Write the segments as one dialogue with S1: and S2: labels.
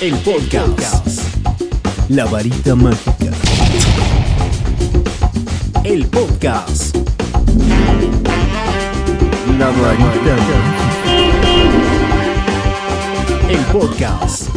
S1: El podcast. La varita mágica. El podcast. La varita El podcast.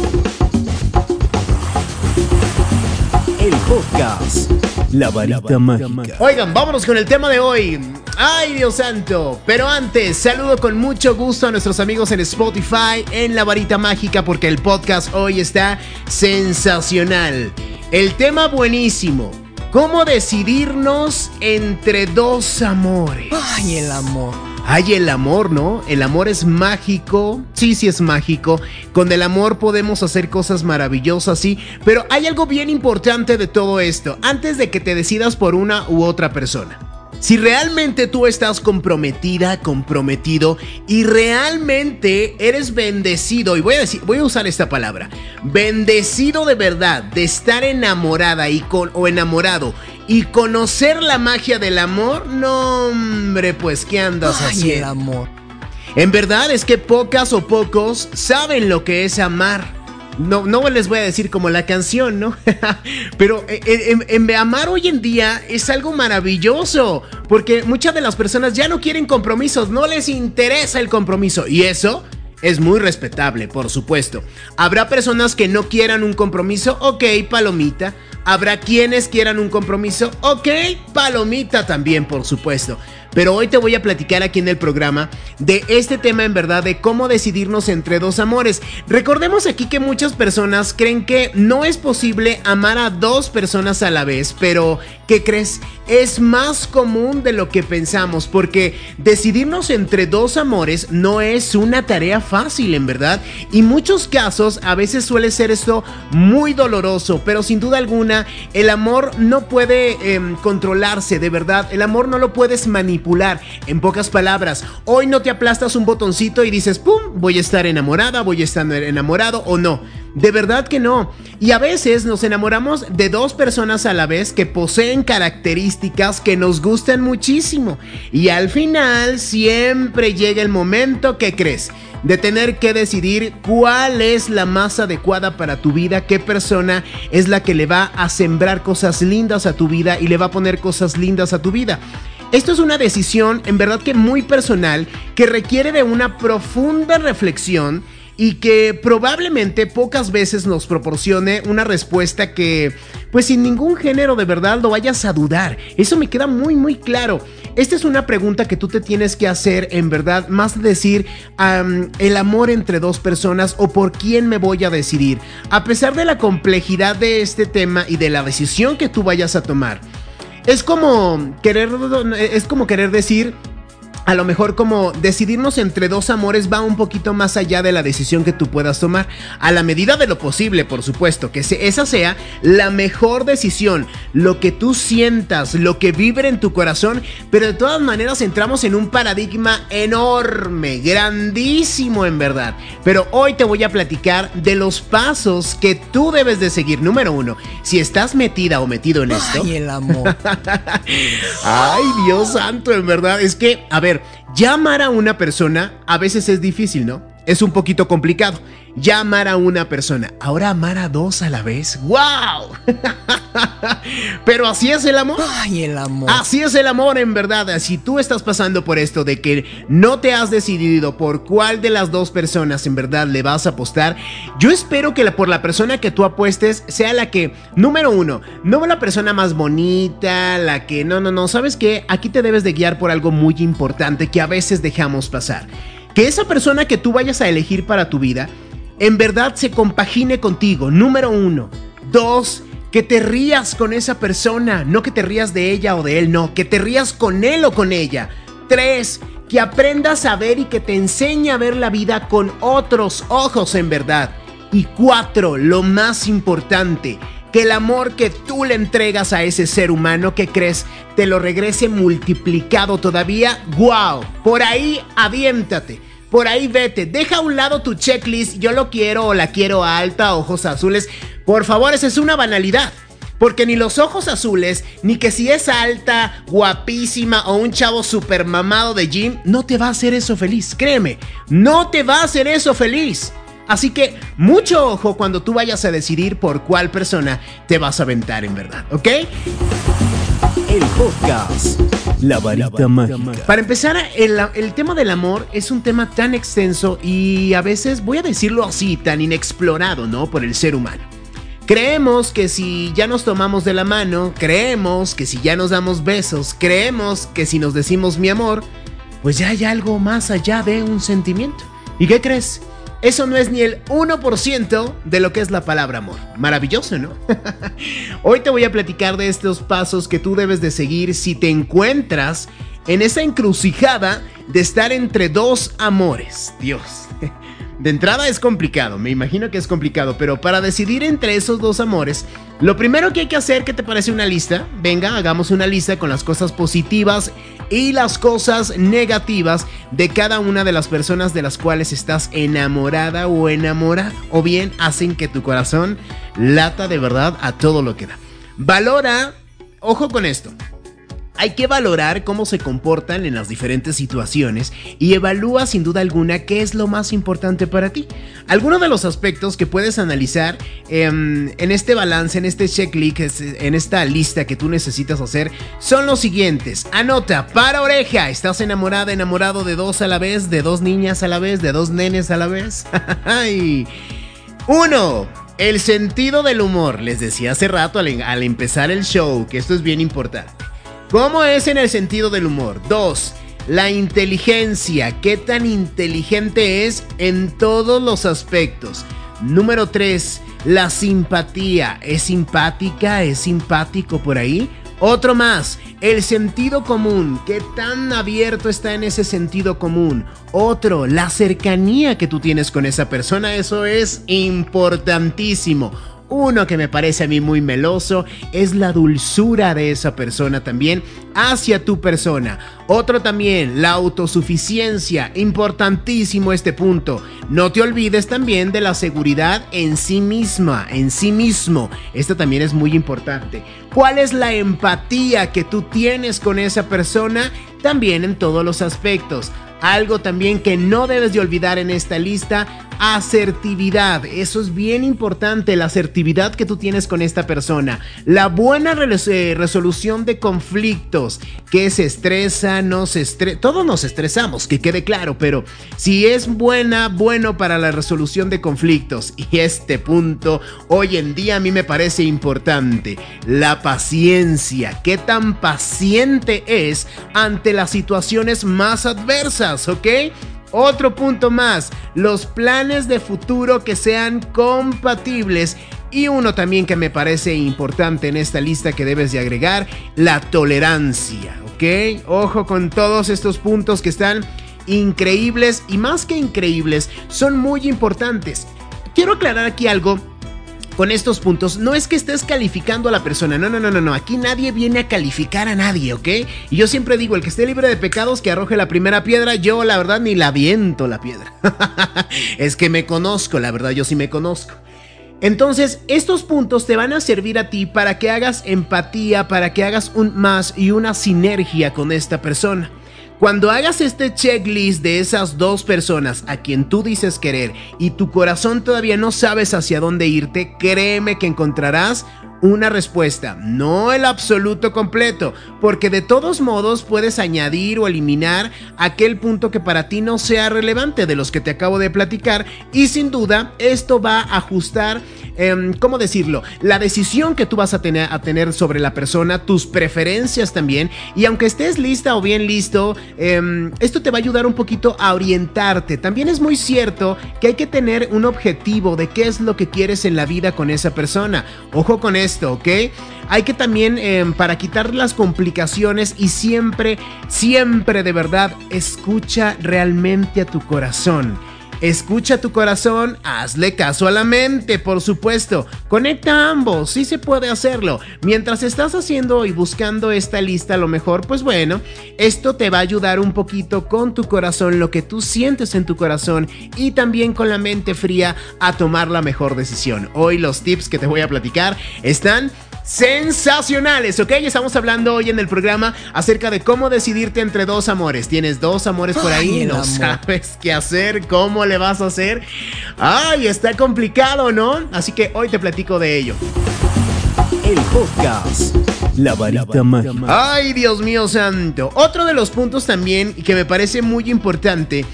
S1: El podcast. La varita mágica.
S2: Oigan, vámonos con el tema de hoy. Ay, Dios santo. Pero antes, saludo con mucho gusto a nuestros amigos en Spotify, en La Varita Mágica, porque el podcast hoy está sensacional. El tema buenísimo. ¿Cómo decidirnos entre dos amores?
S3: Ay, el amor.
S2: Ay, el amor, ¿no? El amor es mágico. Sí, sí es mágico. Con el amor podemos hacer cosas maravillosas, sí. Pero hay algo bien importante de todo esto. Antes de que te decidas por una u otra persona. Si realmente tú estás comprometida, comprometido y realmente eres bendecido, y voy a decir, voy a usar esta palabra, bendecido de verdad, de estar enamorada y con, o enamorado y conocer la magia del amor, no, hombre, pues ¿qué andas
S3: Ay,
S2: haciendo?
S3: el amor.
S2: En verdad es que pocas o pocos saben lo que es amar. No, no les voy a decir como la canción, ¿no? Pero en, en- en amar hoy en día es algo maravilloso. Porque muchas de las personas ya no quieren compromisos, no les interesa el compromiso. Y eso es muy respetable, por supuesto. Habrá personas que no quieran un compromiso, ok, palomita. Habrá quienes quieran un compromiso, ok, palomita también, por supuesto. Pero hoy te voy a platicar aquí en el programa de este tema en verdad, de cómo decidirnos entre dos amores. Recordemos aquí que muchas personas creen que no es posible amar a dos personas a la vez, pero ¿qué crees? Es más común de lo que pensamos, porque decidirnos entre dos amores no es una tarea fácil, en verdad. Y muchos casos a veces suele ser esto muy doloroso, pero sin duda alguna el amor no puede em, controlarse, de verdad. El amor no lo puedes manipular. En pocas palabras, hoy no te aplastas un botoncito y dices, ¡pum! Voy a estar enamorada, voy a estar enamorado o no. De verdad que no. Y a veces nos enamoramos de dos personas a la vez que poseen características que nos gustan muchísimo. Y al final siempre llega el momento que crees de tener que decidir cuál es la más adecuada para tu vida, qué persona es la que le va a sembrar cosas lindas a tu vida y le va a poner cosas lindas a tu vida. Esto es una decisión en verdad que muy personal que requiere de una profunda reflexión y que probablemente pocas veces nos proporcione una respuesta que pues sin ningún género de verdad lo vayas a dudar. Eso me queda muy muy claro. Esta es una pregunta que tú te tienes que hacer en verdad, más de decir el amor entre dos personas o por quién me voy a decidir. A pesar de la complejidad de este tema y de la decisión que tú vayas a tomar. Es como querer es como querer decir a lo mejor como decidirnos entre dos amores va un poquito más allá de la decisión que tú puedas tomar, a la medida de lo posible, por supuesto, que esa sea la mejor decisión, lo que tú sientas, lo que vibre en tu corazón, pero de todas maneras entramos en un paradigma enorme, grandísimo en verdad. Pero hoy te voy a platicar de los pasos que tú debes de seguir. Número uno, si estás metida o metido en esto.
S3: Ay, el amor.
S2: Ay, Dios santo, en verdad. Es que, a ver, ya amar a una persona a veces es difícil, ¿no? Es un poquito complicado. Ya amar a una persona. Ahora amar a dos a la vez. ¡Wow! Pero así es el amor.
S3: Ay, el amor.
S2: Así es el amor, en verdad. Si tú estás pasando por esto de que no te has decidido por cuál de las dos personas en verdad le vas a apostar, yo espero que la- por la persona que tú apuestes sea la que, número uno, no la persona más bonita, la que, no, no, no, ¿sabes qué? Aquí te debes de guiar por algo muy importante que a veces dejamos pasar. Que esa persona que tú vayas a elegir para tu vida, en verdad se compagine contigo, número uno. Dos, que te rías con esa persona, no que te rías de ella o de él, no, que te rías con él o con ella. Tres, que aprendas a ver y que te enseñe a ver la vida con otros ojos en verdad. Y cuatro, lo más importante, que el amor que tú le entregas a ese ser humano que crees te lo regrese multiplicado todavía. ¡Wow! Por ahí aviéntate. Por ahí vete, deja a un lado tu checklist, yo lo quiero o la quiero alta, ojos azules. Por favor, esa es una banalidad. Porque ni los ojos azules, ni que si es alta, guapísima o un chavo super mamado de gym, no te va a hacer eso feliz. Créeme, no te va a hacer eso feliz. Así que mucho ojo cuando tú vayas a decidir por cuál persona te vas a aventar en verdad, ¿ok?
S1: El podcast. La varita mágica.
S2: Para empezar, el, el, tema del amor es un tema tan extenso y a veces, voy a decirlo así, tan inexplorado, ¿no? Por el ser humano. Creemos que si ya nos tomamos de la mano, creemos que si ya nos damos besos, creemos que si nos decimos mi amor, pues ya hay algo más allá de un sentimiento. ¿Y qué crees? Eso no es ni el 1% de lo que es la palabra amor. Maravilloso, ¿no? Hoy te voy a platicar de estos pasos que tú debes de seguir si te encuentras en esa encrucijada de estar entre dos amores. Dios. De entrada es complicado, me imagino que es complicado, pero para decidir entre esos dos amores, lo primero que hay que hacer, ¿qué te parece una lista? Venga, hagamos una lista con las cosas positivas y las cosas negativas de cada una de las personas de las cuales estás enamorada o enamorada, o bien hacen que tu corazón lata de verdad a todo lo que da. Valora, ojo con esto, hay que valorar cómo se comportan en las diferentes situaciones y evalúa sin duda alguna qué es lo más importante para ti. Algunos de los aspectos que puedes analizar em, en este balance, en este checklist, en esta lista que tú necesitas hacer son los siguientes. Anota, para oreja, ¿estás enamorada, enamorado de dos a la vez, de dos niñas a la vez, de dos nenes a la vez? Uno, el sentido del humor. Les decía hace rato al empezar el show que esto es bien importante. ¿Cómo es en el sentido del humor? 2. La inteligencia. ¿Qué tan inteligente es en todos los aspectos? Número 3. La simpatía. ¿Es simpática? ¿Es simpático por ahí? Otro más, el sentido común, qué tan abierto está en ese sentido común. Otro, la cercanía que tú tienes con esa persona, eso es importantísimo. Uno que me parece a mí muy meloso es la dulzura de esa persona también hacia tu persona. Otro también, la autosuficiencia. Importantísimo este punto. No te olvides también de la seguridad en sí misma, en sí mismo. Esto también es muy importante. ¿Cuál es la empatía que tú tienes con esa persona? También en todos los aspectos. Algo también que no debes de olvidar en esta lista, asertividad. Eso es bien importante, la asertividad que tú tienes con esta persona. La buena eh, resolución de conflictos, que se estresa, no se estresa. Todos nos estresamos, que quede claro, pero si es buena, bueno para la resolución de conflictos. Y este punto hoy en día a mí me parece importante. La paciencia. ¿Qué tan paciente es ante las situaciones más adversas? ¿Ok? Otro punto más, los planes de futuro que sean compatibles. Y uno también que me parece importante en esta lista que debes de agregar, la tolerancia, ¿ok? Ojo con todos estos puntos que están increíbles y más que increíbles, son muy importantes. Quiero aclarar aquí algo con estos puntos, no es que estés calificando a la persona, no, no, no, no, no, aquí nadie viene a calificar a nadie, ¿ok? Y yo siempre digo, el que esté libre de pecados, que arroje la primera piedra, yo la verdad ni la viento la piedra. es que me conozco, la verdad, yo sí me conozco. Entonces, estos puntos te van a servir a ti para que hagas empatía, para que hagas un más y una sinergia con esta persona. Cuando hagas este checklist de esas dos personas a quien tú dices querer y tu corazón todavía no sabes hacia dónde irte, créeme que encontrarás una respuesta, no el absoluto completo, porque de todos modos puedes añadir o eliminar aquel punto que para ti no sea relevante de los que te acabo de platicar y sin duda esto va a ajustar Em, ¿cómo decirlo? La decisión que tú vas a tener, a tener sobre la persona, tus preferencias también. Y aunque estés lista o bien listo, em, esto te va a ayudar un poquito a orientarte. También es muy cierto que hay que tener un objetivo de qué es lo que quieres en la vida con esa persona. Ojo con esto, ¿ok? Hay que también, em, para quitar las complicaciones y siempre, siempre de verdad, escucha realmente a tu corazón. Escucha tu corazón, hazle caso a la mente, por supuesto. Conecta ambos, sí se puede hacerlo. Mientras estás haciendo y buscando esta lista, a lo mejor, pues bueno, esto te va a ayudar un poquito con tu corazón, lo que tú sientes en tu corazón y también con la mente fría a tomar la mejor decisión. Hoy los tips que te voy a platicar están sensacionales, ¿ok? Estamos hablando hoy en el programa acerca de cómo decidirte entre dos amores. Tienes dos amores por ahí, no sabes qué hacer, cómo le vas a hacer. Ay, está complicado, ¿no? Así que hoy te platico de ello.
S1: El podcast. La varita mágica.
S2: Ay, Dios mío santo. Otro de los puntos también que me parece muy importante,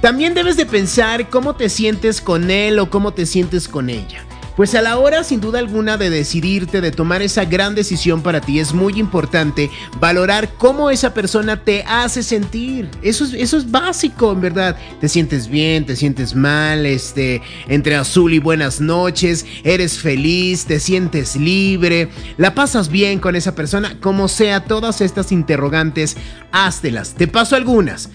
S2: también debes de pensar cómo te sientes con él o cómo te sientes con ella. Pues a la hora sin duda alguna de decidirte, de tomar esa gran decisión para ti, es muy importante valorar cómo esa persona te hace sentir. Eso es, eso es básico, en verdad. Te sientes bien, te sientes mal, este, entre azul y buenas noches, eres feliz, te sientes libre, la pasas bien con esa persona, como sea, todas estas interrogantes, háztelas. Te paso algunas.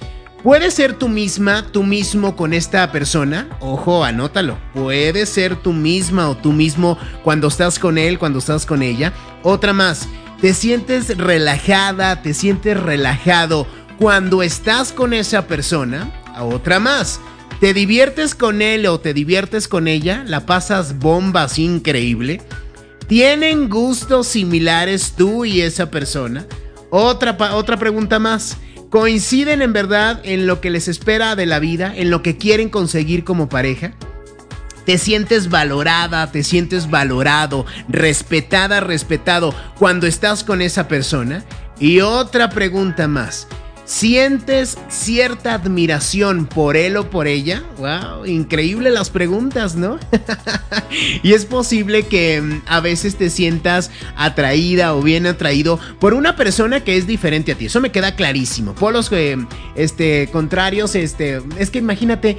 S2: ¿Puedes ser tú misma, tú mismo con esta persona? Ojo, anótalo. Puedes ser tú misma o tú mismo cuando estás con él, cuando estás con ella. Otra más. ¿Te sientes relajada, te sientes relajado cuando estás con esa persona? Otra más. ¿Te diviertes con él o te diviertes con ella? ¿La pasas bombas increíble? ¿Tienen gustos similares tú y esa persona? Otra, otra pregunta más coinciden en verdad en lo que les espera de la vida, en lo que quieren conseguir como pareja. Te sientes valorada, te sientes valorado, respetada, respetado cuando estás con esa persona. Y otra pregunta más. ¿Sientes cierta admiración por él o por ella? ¡Wow! Increíble las preguntas, ¿no? y es posible que mm, a veces te sientas atraída o bien atraído por una persona que es diferente a ti. Eso me queda clarísimo. Por los eh, este, contrarios, este, es que imagínate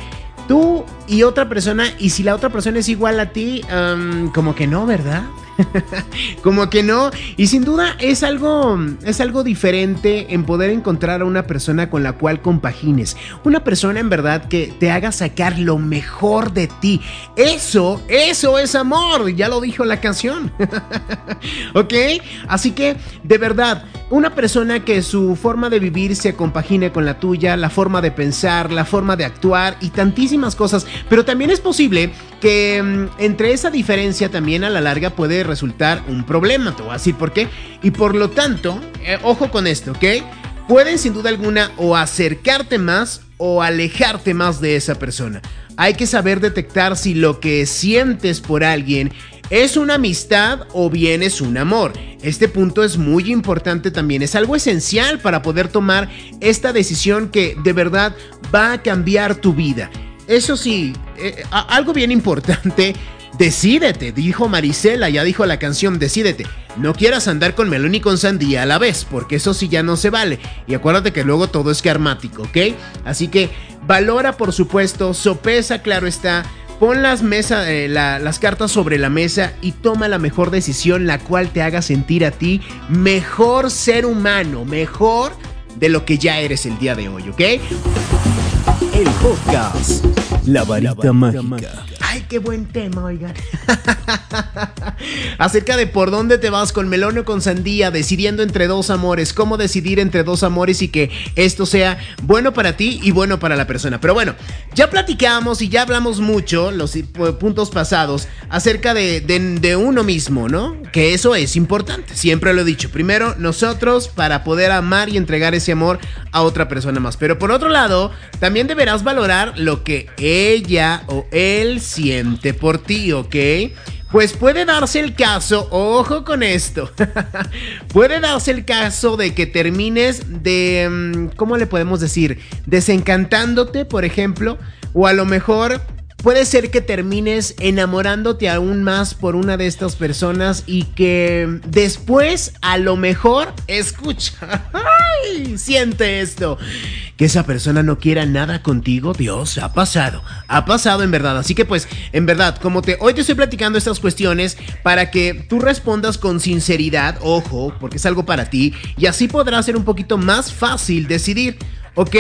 S2: tú y otra persona, y si la otra persona es igual a ti, como que no, ¿verdad? como que no. Y sin duda es algo, es algo diferente en poder encontrar a una persona con la cual compagines. Una persona en verdad que te haga sacar lo mejor de ti. Eso, eso es amor. Ya lo dijo la canción. ¿Ok? Así que, de verdad, una persona que su forma de vivir se compagine con la tuya, la forma de pensar, la forma de actuar y tantísimas cosas. Pero también es posible que mm, entre esa diferencia también a la larga puede resultar un problema. Te voy a decir por qué. Y por lo tanto, eh, ojo con esto, ¿ok? Pueden sin duda alguna o acercarte más o alejarte más de esa persona. Hay que saber detectar si lo que sientes por alguien ¿Es una amistad o bien es un amor? Este punto es muy importante también, es algo esencial para poder tomar esta decisión que de verdad va a cambiar tu vida. Eso sí, eh, algo bien importante, decídete, dijo Marisela, ya dijo la canción, decídete. No quieras andar con melón y con sandía a la vez, porque eso sí ya no se vale. Y acuérdate que luego todo es karmático, ¿ok? Así que valora, por supuesto, sopesa, claro está, Pon las, eh, las cartas sobre la mesa y toma la mejor decisión, la cual te haga sentir a ti mejor ser humano, mejor de lo que ya eres el día de hoy, ¿ok?
S1: El podcast, la varita, mágica.
S2: Ay, qué buen tema, oigan. Acerca de por dónde te vas con melón o con sandía, decidiendo entre dos amores, cómo decidir entre dos amores y que esto sea bueno para ti y bueno para la persona. Pero bueno, ya platicamos y ya hablamos mucho, los puntos pasados, acerca de, de uno mismo, ¿no? Que eso es importante, siempre lo he dicho. Primero, nosotros para poder amar y entregar ese amor a otra persona más. Pero por otro lado, también deberás valorar lo que ella o él siente por ti, ¿ok? Pues puede darse el caso, ojo con esto, puede darse el caso de que termines de, mm, ¿cómo le podemos decir? Desencantándote, por ejemplo, o a lo mejor puede ser que termines enamorándote aún más por una de estas personas y que después a lo mejor escucha, siente esto, que esa persona no quiera nada contigo, Dios, ha pasado, ha pasado en verdad, así que pues en verdad, como te hoy te estoy platicando estas cuestiones para que tú respondas con sinceridad, ojo, porque es algo para ti y así podrá ser un poquito más fácil decidir, ¿ok?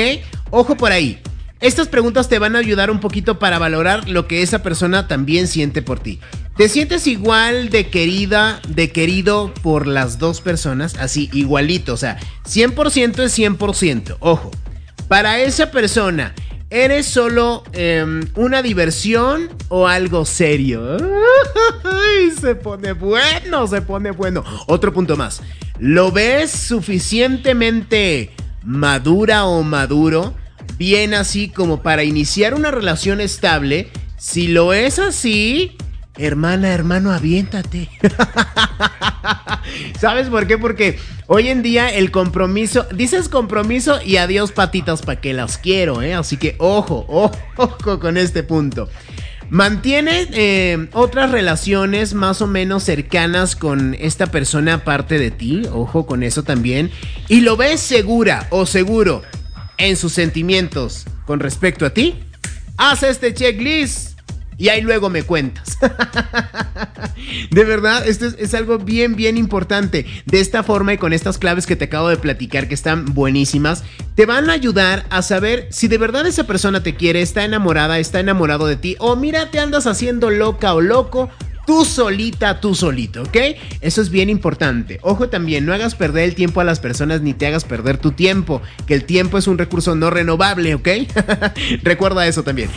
S2: Ojo por ahí. Estas preguntas te van a ayudar un poquito para valorar lo que esa persona también siente por ti. ¿Te sientes igual de querida, de querido por las dos personas? Así, igualito, o sea, 100% es 100%. Ojo, para esa persona, ¿Eres solo em, una diversión o algo serio? Se pone bueno, se pone bueno. Otro punto más. ¿Lo ves suficientemente madura o maduro? Bien así como para iniciar una relación estable. Si lo es así, hermana, hermano, aviéntate. ¿Sabes por qué? Porque hoy en día el compromiso, dices compromiso y adiós patitas para que las quiero, ¿eh? Así que ojo, ojo con este punto. Mantiene eh, otras relaciones más o menos cercanas con esta persona aparte de ti, ojo con eso también, y lo ves segura o seguro en sus sentimientos con respecto a ti, haz este checklist y ahí luego me cuentas. de verdad, esto es, algo bien, bien importante. De esta forma y con estas claves que te acabo de platicar, que están buenísimas, te van a ayudar a saber si de verdad esa persona te quiere, está enamorada, está enamorado de ti, o mira, te andas haciendo loca o loco. Tú solita, tú solito, ¿ok? Eso es bien importante. Ojo también, no hagas perder el tiempo a las personas ni te hagas perder tu tiempo, que el tiempo es un recurso no renovable, ¿ok? Recuerda eso también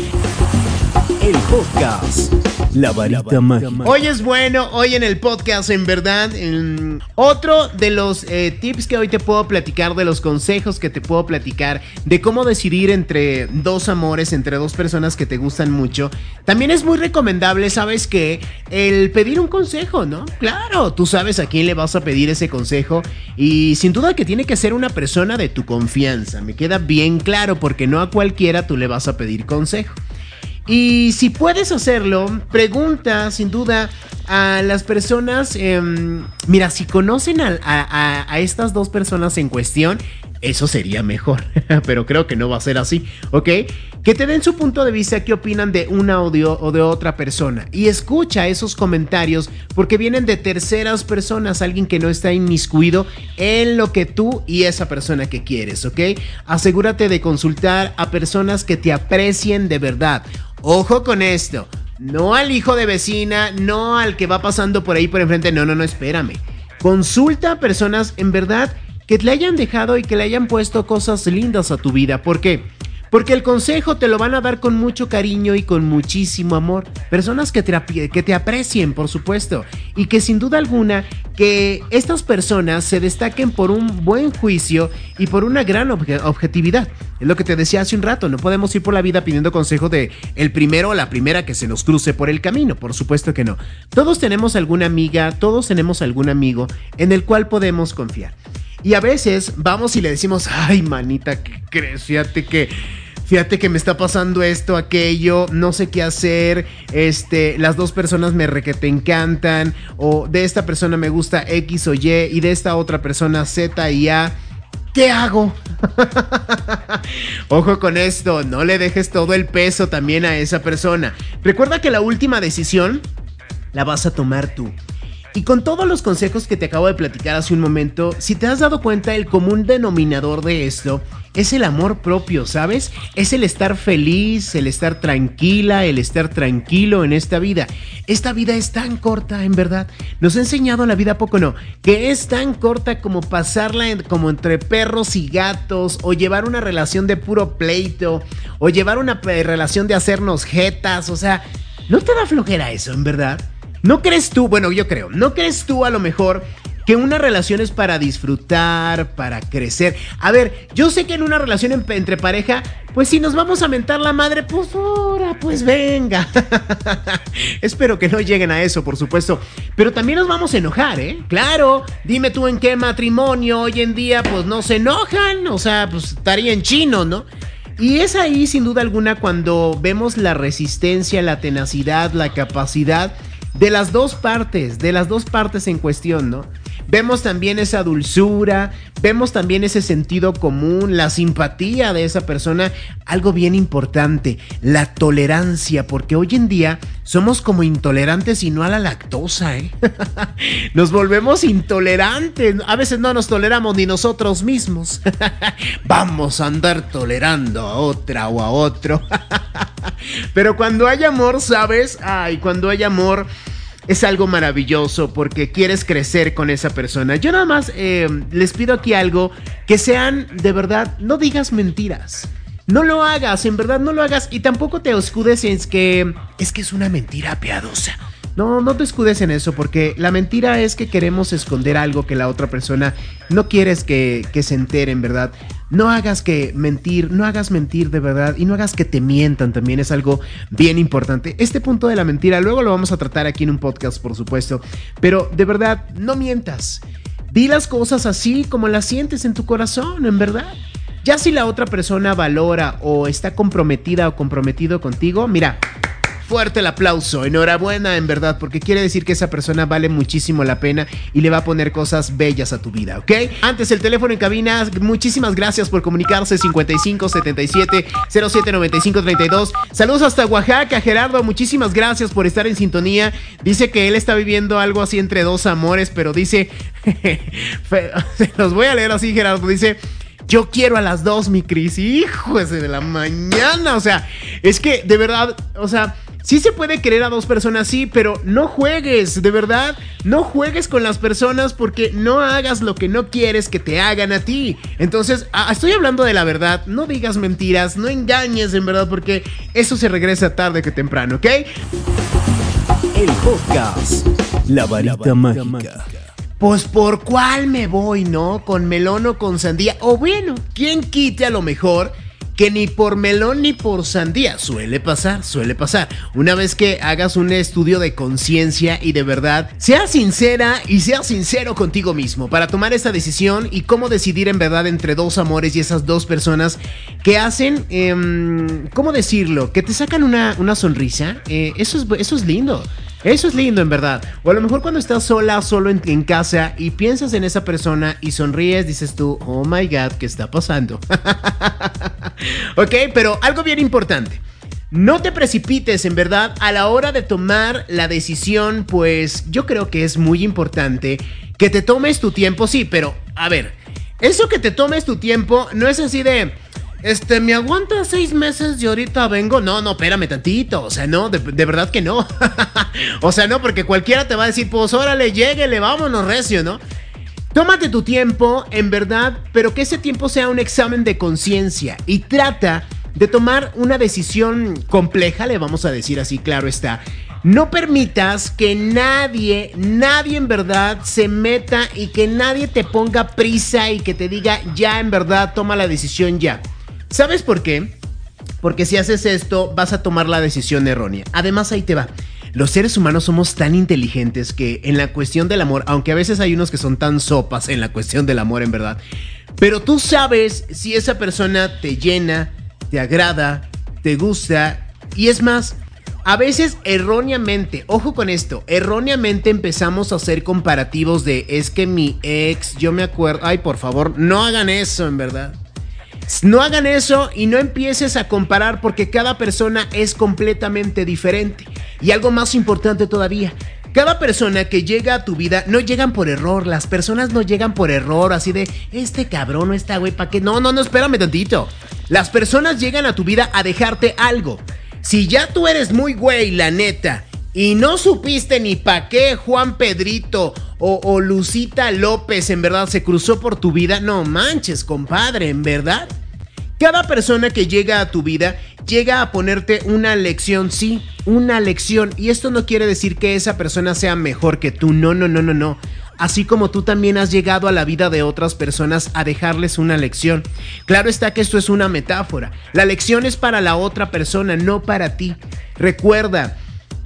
S1: el podcast. La varita mágica.
S2: Hoy es bueno, hoy en el podcast, en verdad. otro de los eh, tips que hoy te puedo platicar, de los consejos que te puedo platicar, de cómo decidir entre dos amores, entre dos personas que te gustan mucho. También es muy recomendable, ¿sabes qué? El pedir un consejo, ¿no? Claro, tú sabes a quién le vas a pedir ese consejo. Y sin duda que tiene que ser una persona de tu confianza. Me queda bien claro porque no a cualquiera tú le vas a pedir consejo. Y si puedes hacerlo, pregunta sin duda a las personas, em, mira, si conocen a, a, estas dos personas en cuestión, eso sería mejor, pero creo que no va a ser así, ¿ok? Que te den su punto de vista, qué opinan de un audio o de otra persona. Y escucha esos comentarios porque vienen de terceras personas, alguien que no está inmiscuido en lo que tú y esa persona que quieres, ¿ok? Asegúrate de consultar a personas que te aprecien de verdad. Ojo con esto. No al hijo de vecina, no al que va pasando por ahí por enfrente. No, no, no, espérame. Consulta a personas en verdad que te hayan dejado y que le hayan puesto cosas lindas a tu vida. ¿Por qué? Porque el consejo te lo van a dar con mucho cariño y con muchísimo amor. Personas que te, aprecien, por supuesto. Y que sin duda alguna, que estas personas se destaquen por un buen juicio y por una gran objetividad. Es lo que te decía hace un rato, no podemos ir por la vida pidiendo consejo de el primero o la primera que se nos cruce por el camino, por supuesto que no. Todos tenemos alguna amiga, todos tenemos algún amigo en el cual podemos confiar. Y a veces vamos y le decimos, ay manita, ¿qué crees? Que fíjate que me está pasando esto, aquello, no sé qué hacer, este, las dos personas me re que te encantan, o de esta persona me gusta X o Y, y de esta otra persona Z y A. ¿Qué hago? Ojo con esto, no le dejes todo el peso también a esa persona. Recuerda que la última decisión la vas a tomar tú. Y con todos los consejos que te acabo de platicar hace un momento, si te has dado cuenta, el común denominador de esto es el amor propio, ¿sabes? Es el estar feliz, el estar tranquila, el estar tranquilo en esta vida. Esta vida es tan corta, en verdad. Nos ha enseñado la vida poco, no, que es tan corta como pasarla como entre perros y gatos, o llevar una relación de puro pleito, o llevar una relación de hacernos jetas, o sea, ¿no te da flojera eso, en verdad? ¿No crees tú, bueno, yo creo, ¿no crees tú a lo mejor que una relación es para disfrutar, para crecer? A ver, yo sé que en una relación entre pareja, pues si nos vamos a mentar la madre, pues ahora, pues venga. Espero que no lleguen a eso, por supuesto. Pero también nos vamos a enojar, ¿eh? Claro, dime tú en qué matrimonio hoy en día, pues no se enojan, o sea, pues estaría en chino, ¿no? Y es ahí, sin duda alguna, cuando vemos la resistencia, la tenacidad, la capacidad de las dos partes, de las dos partes en cuestión, ¿no? Vemos también esa dulzura, vemos también ese sentido común, la simpatía de esa persona, algo bien importante, la tolerancia, porque hoy en día somos como intolerantes y no a la lactosa, ¿eh? nos volvemos intolerantes, a veces no nos toleramos ni nosotros mismos. Vamos a andar tolerando a otra o a otro. Pero cuando hay amor, ¿sabes? Ay, cuando hay amor es algo maravilloso porque quieres crecer con esa persona. Yo nada más eh, les pido aquí algo, que sean de verdad, no digas mentiras. No lo hagas, en verdad no lo hagas y tampoco te escudes en que es que es una mentira piadosa. No, no te escudes en eso, porque la mentira es que queremos esconder algo que la otra persona no quieres que, se entere, en verdad. No hagas que mentir, no hagas mentir de verdad y no hagas que te mientan también es algo bien importante. Este punto de la mentira luego lo vamos a tratar aquí en un podcast, por supuesto, pero de verdad, no mientas. Di las cosas así como las sientes en tu corazón, en verdad. Ya si la otra persona valora o está comprometida o comprometido contigo, mira, fuerte el aplauso. Enhorabuena, en verdad, porque quiere decir que esa persona vale muchísimo la pena y le va a poner cosas bellas a tu vida, ¿ok? Antes, el teléfono en cabina, muchísimas gracias por comunicarse 55 77 07 95 32. Saludos hasta Oaxaca, Gerardo, muchísimas gracias por estar en sintonía. Dice que él está viviendo algo así entre dos amores, pero dice, se los voy a leer así, Gerardo, dice... Yo quiero a las dos, mi Cris. Hijo de la mañana. O sea, es que de verdad, o sea, Sí se puede querer a dos personas, sí, pero no juegues, de verdad. No juegues con las personas porque no hagas lo que no quieres que te hagan a ti. Entonces, estoy hablando de la verdad. No digas mentiras, no engañes en verdad porque eso se regresa tarde que temprano, ¿ok?
S1: El podcast. La varita, mágica.
S2: Pues por cuál me voy, ¿no? Con melón o con sandía. O bueno, ¿quién quite a lo mejor? Que ni por melón ni por sandía. Suele pasar, suele pasar. Una vez que hagas un estudio de conciencia y de verdad, sea sincera y sea sincero contigo mismo para tomar esta decisión y cómo decidir en verdad entre dos amores y esas dos personas que hacen, eh, ¿cómo decirlo? Que te sacan una, una sonrisa. Eh, eso, es, eso es lindo. Eso es lindo en verdad. O a lo mejor cuando estás sola, solo en, casa y piensas en esa persona y sonríes, dices tú, oh my god, ¿qué está pasando? ok, pero algo bien importante. No te precipites, en verdad, a la hora de tomar la decisión, pues yo creo que es muy importante que te tomes tu tiempo, sí, pero a ver, eso que te tomes tu tiempo no es así de... Este, ¿me aguanta seis meses y ahorita vengo? No, no, espérame tantito. O sea, no, de, verdad que no. o sea, no, porque cualquiera te va a decir, pues órale, lléguele, vámonos, recio, ¿no? Tómate tu tiempo, en verdad, pero que ese tiempo sea un examen de conciencia y trata de tomar una decisión compleja, le vamos a decir así, claro está. No permitas que nadie, nadie en verdad se meta y que nadie te ponga prisa y que te diga ya en verdad toma la decisión ya. ¿Sabes por qué? Porque si haces esto vas a tomar la decisión errónea. Además ahí te va. Los seres humanos somos tan inteligentes que en la cuestión del amor, aunque a veces hay unos que son tan sopas en la cuestión del amor en verdad, pero tú sabes si esa persona te llena, te agrada, te gusta y es más, a veces erróneamente, ojo con esto, erróneamente empezamos a hacer comparativos de es que mi ex, yo me acuerdo, ay por favor, no hagan eso en verdad. No hagan eso y no empieces a comparar porque cada persona es completamente diferente. Y algo más importante todavía, cada persona que llega a tu vida no llegan por error, las personas no llegan por error, así de este cabrón o esta güey, ¿para qué? No, no, no, espérame tantito. Las personas llegan a tu vida a dejarte algo. Si ya tú eres muy güey, la neta, y no supiste ni pa' qué Juan Pedrito o, Lucita López en verdad se cruzó por tu vida, no manches, compadre, en verdad. Cada persona que llega a tu vida llega a ponerte una lección, sí, una lección. Y esto no quiere decir que esa persona sea mejor que tú, no, no, no, no, no. Así como tú también has llegado a la vida de otras personas a dejarles una lección. Claro está que esto es una metáfora. La lección es para la otra persona, no para ti. Recuerda,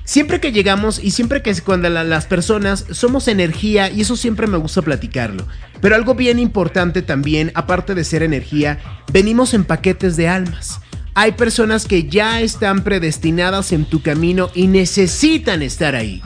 S2: Siempre que llegamos y siempre que cuando las personas somos energía y eso siempre me gusta platicarlo. Pero algo bien importante también, aparte de ser energía, venimos en paquetes de almas. Hay personas que ya están predestinadas en tu camino y necesitan estar ahí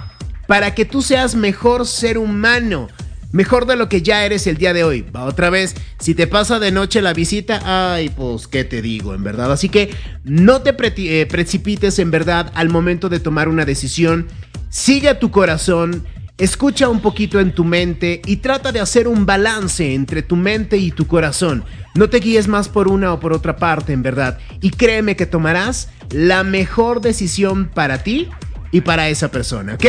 S2: para que tú seas mejor ser humano, mejor de lo que ya eres el día de hoy. Va otra vez, si te pasa de noche la visita, ay, pues qué te digo, en verdad. Así que no te eh, precipites en verdad al momento de tomar una decisión. Sigue a tu corazón, escucha un poquito en tu mente y trata de hacer un balance entre tu mente y tu corazón. No te guíes más por una o por otra parte, en verdad. Y créeme que tomarás la mejor decisión para ti y para esa persona, ¿ok?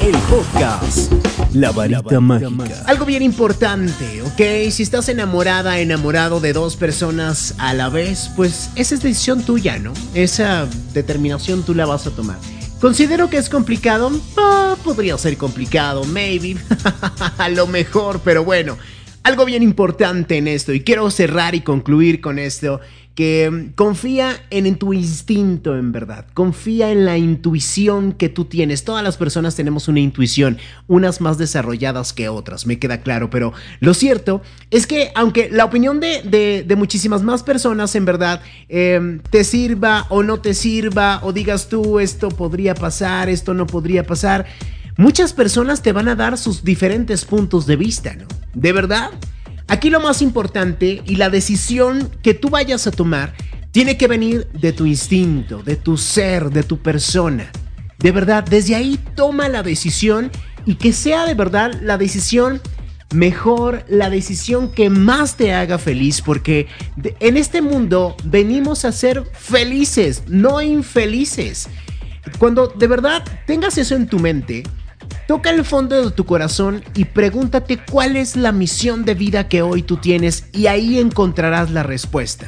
S1: El podcast La varita mágica.
S2: Algo bien importante, ¿ok? Si estás enamorada, enamorado de dos personas a la vez, pues esa es decisión tuya, ¿no? Esa determinación tú la vas a tomar. Considero que es complicado. Ah, podría ser complicado, maybe. a lo mejor, pero bueno. Algo bien importante en esto, y quiero cerrar y concluir con esto, que mm, confía en, tu instinto en verdad, confía en la intuición que tú tienes. Todas las personas tenemos una intuición, unas más desarrolladas que otras, me queda claro, pero lo cierto es que aunque la opinión de, muchísimas más personas en verdad em, te sirva o no te sirva, o digas tú esto podría pasar, esto no podría pasar, muchas personas te van a dar sus diferentes puntos de vista, ¿no? De verdad. Aquí lo más importante y la decisión que tú vayas a tomar tiene que venir de tu instinto, de tu ser, de tu persona. De verdad, desde ahí toma la decisión y que sea de verdad la decisión mejor, la decisión que más te haga feliz, porque en este mundo venimos a ser felices, no infelices. Cuando de verdad tengas eso en tu mente, Toca el fondo de tu corazón y pregúntate cuál es la misión de vida que hoy tú tienes y ahí encontrarás la respuesta.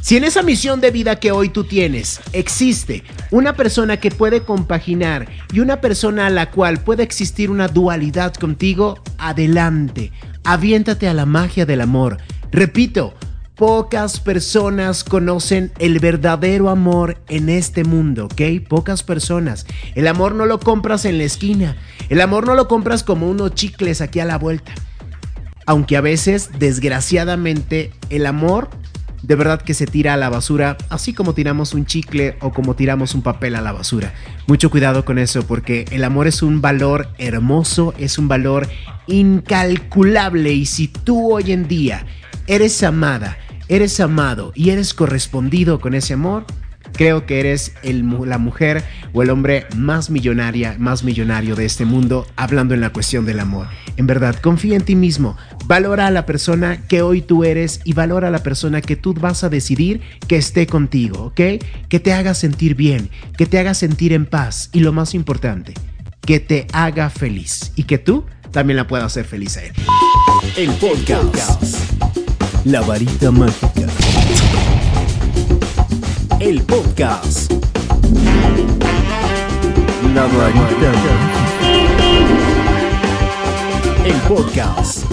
S2: Si en esa misión de vida que hoy tú tienes existe una persona que puede compaginar y una persona a la cual puede existir una dualidad contigo, adelante, aviéntate a la magia del amor. Repito, Pocas personas conocen el verdadero amor en este mundo, ¿ok? Pocas personas. El amor no lo compras en la esquina. El amor no lo compras como unos chicles aquí a la vuelta. Aunque a veces, desgraciadamente, el amor de verdad que se tira a la basura, así como tiramos un chicle o como tiramos un papel a la basura. Mucho cuidado con eso porque el amor es un valor hermoso, es un valor incalculable y si tú hoy en día eres amada, eres amado y eres correspondido con ese amor, creo que eres la mujer o el hombre más millonaria, más millonario de este mundo, hablando en la cuestión del amor. En verdad, confía en ti mismo, valora a la persona que hoy tú eres y valora a la persona que tú vas a decidir que esté contigo, ¿ok? Que te haga sentir bien, que te haga sentir en paz y lo más importante, que te haga feliz y que tú también la puedas hacer feliz a él.
S1: El podcast. La varita mágica. El podcast. La varita El podcast.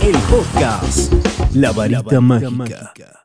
S1: El podcast. La varita mágica.